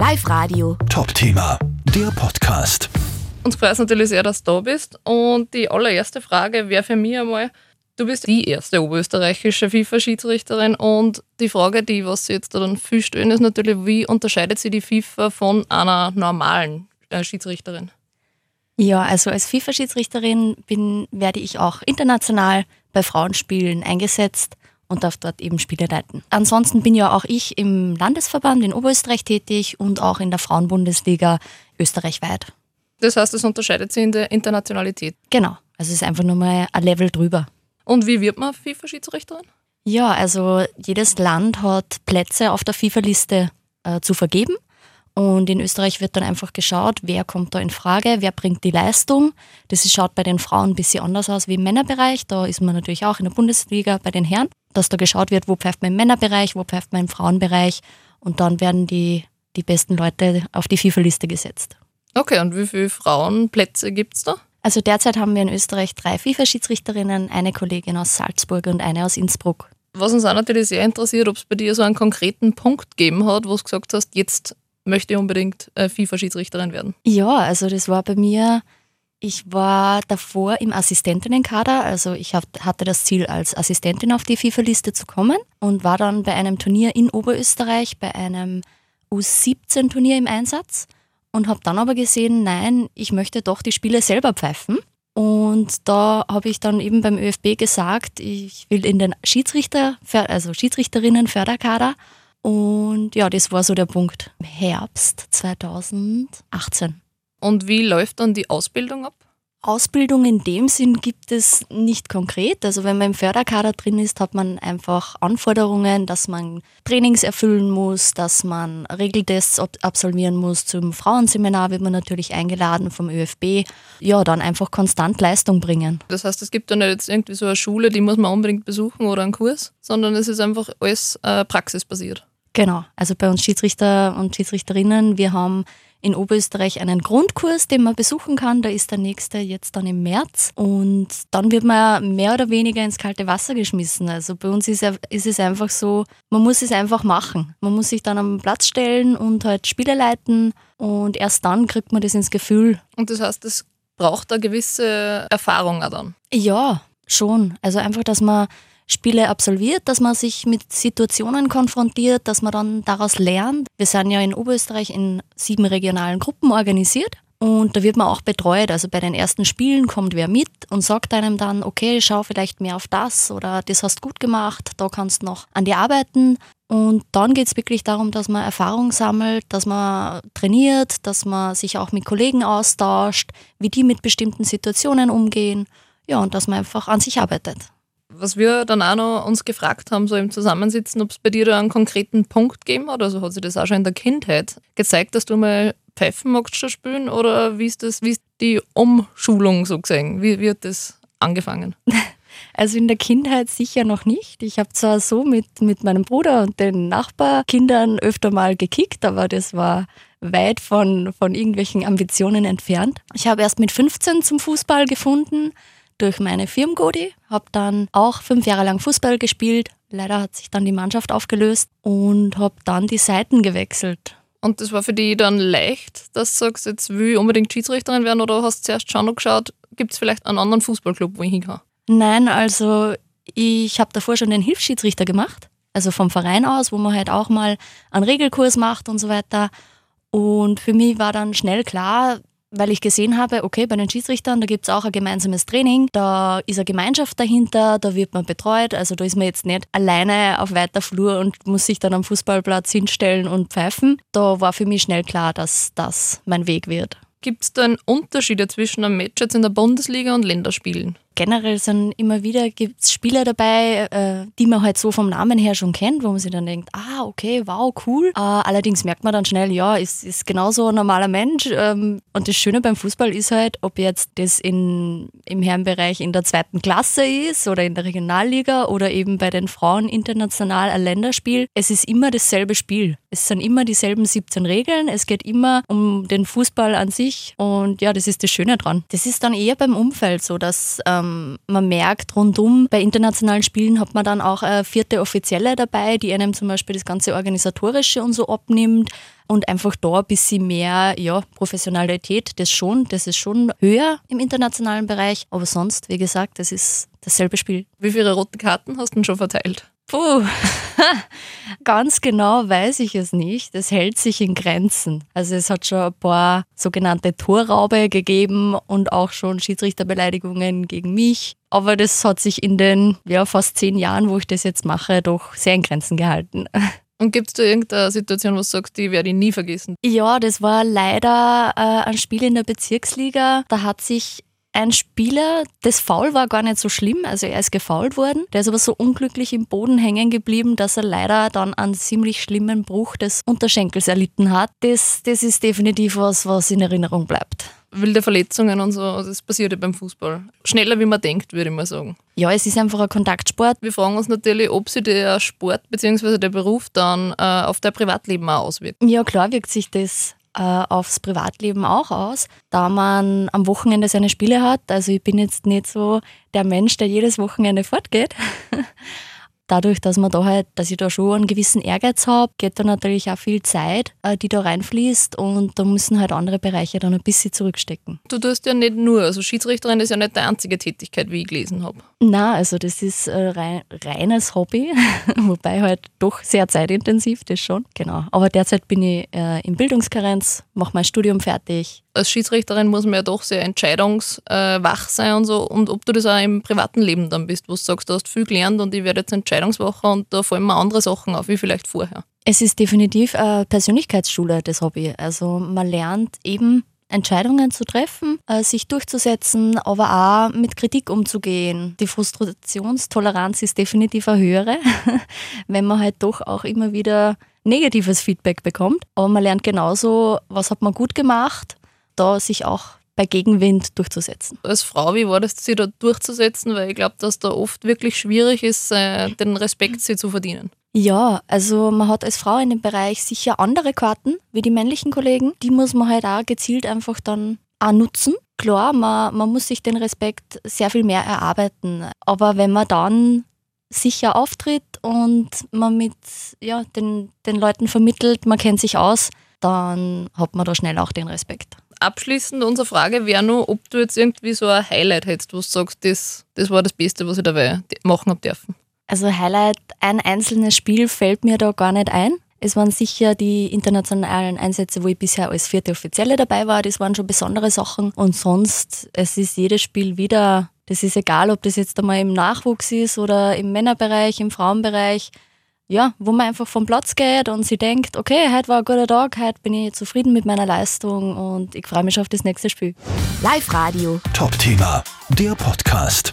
Live Radio. Top-Thema, der Podcast. Uns freut es natürlich sehr, dass du da bist. Und die allererste Frage wäre für mich einmal, du bist die erste oberösterreichische FIFA-Schiedsrichterin und die Frage, die was Sie jetzt dann viel stellen, ist natürlich, wie unterscheidet sie die FIFA von einer normalen äh, Schiedsrichterin? Ja, also als FIFA-Schiedsrichterin bin, werde ich auch international bei Frauenspielen eingesetzt und darf dort eben Spiele leiten. Ansonsten bin ja auch ich im Landesverband in Oberösterreich tätig und auch in der Frauenbundesliga österreichweit. Das heißt, es unterscheidet sich in der Internationalität. Genau, also es ist einfach nur mal ein Level drüber. Und wie wird man FIFA-Schiedsrichterin? Ja, also jedes Land hat Plätze auf der FIFA-Liste äh, zu vergeben. Und in Österreich wird dann einfach geschaut, wer kommt da in Frage, wer bringt die Leistung. Das schaut bei den Frauen ein bisschen anders aus wie im Männerbereich. Da ist man natürlich auch in der Bundesliga bei den Herren, dass da geschaut wird, wo pfeift man im Männerbereich, wo pfeift man im Frauenbereich. Und dann werden die, die besten Leute auf die FIFA-Liste gesetzt. Okay, und wie viele Frauenplätze gibt es da? Also derzeit haben wir in Österreich drei FIFA-Schiedsrichterinnen, eine Kollegin aus Salzburg und eine aus Innsbruck. Was uns auch natürlich sehr interessiert, ob es bei dir so einen konkreten Punkt gegeben hat, wo du gesagt hast, jetzt möchte ich unbedingt äh, FIFA-Schiedsrichterin werden. Ja, also das war bei mir, ich war davor im Assistentinnenkader, also ich hatte das Ziel, als Assistentin auf die FIFA-Liste zu kommen und war dann bei einem Turnier in Oberösterreich, bei einem U17-Turnier im Einsatz und habe dann aber gesehen, nein, ich möchte doch die Spiele selber pfeifen. Und da habe ich dann eben beim ÖFB gesagt, ich will in den Schiedsrichter, also Schiedsrichterinnen-Förderkader. Und ja, das war so der Punkt. Herbst 2018. Und wie läuft dann die Ausbildung ab? Ausbildung in dem Sinn gibt es nicht konkret. Also wenn man im Förderkader drin ist, hat man einfach Anforderungen, dass man Trainings erfüllen muss, dass man Regeltests absolvieren muss. Zum Frauenseminar wird man natürlich eingeladen vom ÖFB. Ja, dann einfach konstant Leistung bringen. Das heißt, es gibt dann nicht jetzt irgendwie so eine Schule, die muss man unbedingt besuchen oder einen Kurs, sondern es ist einfach alles äh, praxisbasiert. Genau. Also bei uns Schiedsrichter und Schiedsrichterinnen, wir haben in Oberösterreich einen Grundkurs, den man besuchen kann. Da ist der nächste jetzt dann im März. Und dann wird man mehr oder weniger ins kalte Wasser geschmissen. Also bei uns ist, es einfach so, man muss es einfach machen. Man muss sich dann am Platz stellen und halt Spiele leiten. Und erst dann kriegt man das ins Gefühl. Und das heißt, es braucht eine gewisse Erfahrung auch dann? Ja, schon. Also einfach, dass man Spiele absolviert, dass man sich mit Situationen konfrontiert, dass man dann daraus lernt. Wir sind ja in Oberösterreich in sieben regionalen Gruppen organisiert. Und da wird man auch betreut. Also bei den ersten Spielen kommt wer mit und sagt einem dann, okay, schau vielleicht mehr auf das oder das hast gut gemacht, da kannst noch an dir arbeiten. Und dann geht es wirklich darum, dass man Erfahrung sammelt, dass man trainiert, dass man sich auch mit Kollegen austauscht, wie die mit bestimmten Situationen umgehen. Ja, und dass man einfach an sich arbeitet was wir dann auch noch uns gefragt haben, so im Zusammensitzen, ob es bei dir da einen konkreten Punkt gegeben hat, also hat sich das auch schon in der Kindheit gezeigt, dass du mal pfeifen magst schon spielen oder wie ist das, wie ist die Umschulung so gesehen? Wie wird das angefangen? Also in der Kindheit sicher noch nicht. Ich habe zwar so mit, mit meinem Bruder und den Nachbarkindern öfter mal gekickt, aber das war weit von, von irgendwelchen Ambitionen entfernt. Ich habe erst mit 15 zum Fußball gefunden durch meine Firmengodi, habe dann auch fünf Jahre lang Fußball gespielt. Leider hat sich dann die Mannschaft aufgelöst und habe dann die Seiten gewechselt. Und das war für dich dann leicht, dass du sagst, jetzt will ich unbedingt Schiedsrichterin werden oder hast du zuerst schon noch geschaut, gibt es vielleicht einen anderen Fußballclub, wo ich hin kann? Nein, also ich habe davor schon den Hilfsschiedsrichter gemacht, also vom Verein aus, wo man halt auch mal einen Regelkurs macht und so weiter. Und für mich war dann schnell klar, weil ich gesehen habe, okay, bei den Schiedsrichtern, da gibt es auch ein gemeinsames Training, da ist eine Gemeinschaft dahinter, da wird man betreut, also da ist man jetzt nicht alleine auf weiter Flur und muss sich dann am Fußballplatz hinstellen und pfeifen. Da war für mich schnell klar, dass das mein Weg wird. Gibt es da einen Unterschied zwischen einem Match jetzt in der Bundesliga und Länderspielen? Generell sind immer wieder gibt's Spieler dabei, äh, die man halt so vom Namen her schon kennt, wo man sich dann denkt, ah, okay, wow, cool. Äh, allerdings merkt man dann schnell, ja, ist, ist genauso ein normaler Mensch. Ähm, und das Schöne beim Fußball ist halt, ob jetzt das in, im Herrenbereich in der zweiten Klasse ist oder in der Regionalliga oder eben bei den Frauen international ein Länderspiel, es ist immer dasselbe Spiel. Es sind immer dieselben 17 Regeln, es geht immer um den Fußball an sich und ja, das ist das Schöne dran. Das ist dann eher beim Umfeld so, dass ähm, ähm, man merkt rundum, bei internationalen Spielen hat man dann auch eine vierte Offizielle dabei, die einem zum Beispiel das ganze Organisatorische und so abnimmt und einfach da ein bisschen mehr ja, Professionalität, das schon, das ist schon höher im internationalen Bereich, aber sonst, wie gesagt, das ist dasselbe Spiel. Wie viele rote Karten hast du denn schon verteilt? Puh, ganz genau weiß ich es nicht. Es hält sich in Grenzen. Also es hat schon ein paar sogenannte Torraube gegeben und auch schon Schiedsrichterbeleidigungen gegen mich. Aber das hat sich in den ja, fast zehn Jahren, wo ich das jetzt mache, doch sehr in Grenzen gehalten. Und gibt es da irgendeine Situation, wo du sagst, die werde ich nie vergessen? Ja, das war leider äh, ein Spiel in der Bezirksliga. Da hat sich ein Spieler, das Foul war gar nicht so schlimm, also er ist gefault worden. Der ist aber so unglücklich im Boden hängen geblieben, dass er leider dann einen ziemlich schlimmen Bruch des Unterschenkels erlitten hat. Das, das ist definitiv was, was in Erinnerung bleibt. Wilde Verletzungen und so, das passiert ja beim Fußball. Schneller, wie man denkt, würde ich mal sagen. Ja, es ist einfach ein Kontaktsport. Wir fragen uns natürlich, ob sich der Sport bzw. der Beruf dann äh, auf dein Privatleben auch auswirkt. Ja, klar wirkt sich das äh, aufs Privatleben auch aus, da man am Wochenende seine Spiele hat. Also ich bin jetzt nicht so der Mensch, der jedes Wochenende fortgeht. Dadurch, dass man da halt, dass ich da schon einen gewissen Ehrgeiz habe, geht da natürlich auch viel Zeit, äh, die da reinfließt und da müssen halt andere Bereiche dann ein bisschen zurückstecken. Du tust ja nicht nur, also Schiedsrichterin ist ja nicht die einzige Tätigkeit, wie ich gelesen habe. Na, also das ist äh, rein, reines Hobby, wobei halt doch sehr zeitintensiv, das schon. Genau. Aber derzeit bin ich äh, in Bildungskarenz, mache mein Studium fertig, als Schiedsrichterin muss man ja doch sehr entscheidungswach sein und so. Und ob du das auch im privaten Leben dann bist, wo du sagst, du hast viel gelernt und ich werde jetzt entscheidungswacher und da fallen mir andere Sachen auf, wie vielleicht vorher. Es ist definitiv eine Persönlichkeitsschule, das Hobby. Also man lernt eben Entscheidungen zu treffen, äh, sich durchzusetzen, aber auch mit Kritik umzugehen. Die Frustrationstoleranz ist definitiv eine höhere, wenn man halt doch auch immer wieder negatives Feedback bekommt. Aber man lernt genauso, was hat man gut gemacht, da sich auch bei Gegenwind durchzusetzen. Als Frau, wie war das, sie da durchzusetzen? Weil ich glaube, dass da oft wirklich schwierig ist, äh, den Respekt sie zu verdienen. Ja, also man hat als Frau in dem Bereich sicher andere Karten wie die männlichen Kollegen. Die muss man halt auch gezielt einfach dann auch nutzen. Klar, man, man muss sich den Respekt sehr viel mehr erarbeiten. Aber wenn man dann sicher auftritt und man mit ja, den, den Leuten vermittelt, man kennt sich aus, dann hat man da schnell auch den Respekt abschließend unsere Frage wäre nur, ob du jetzt irgendwie so ein Highlight hättest, wo du sagst, das, das war das Beste, was ich dabei machen habe dürfen. Also Highlight, ein einzelnes Spiel fällt mir da gar nicht ein. Es waren sicher die internationalen Einsätze, wo ich bisher als vierte Offizielle dabei war. Das waren schon besondere Sachen. Und sonst, es ist jedes Spiel wieder, das ist egal, ob das jetzt einmal im Nachwuchs ist oder im Männerbereich, im Frauenbereich ja, wo man einfach vom Platz geht und sie denkt, okay, heute war ein guter Tag, heute bin ich zufrieden mit meiner Leistung und ich freue mich auf das nächste Spiel. Live Radio. Top Thema, der Podcast.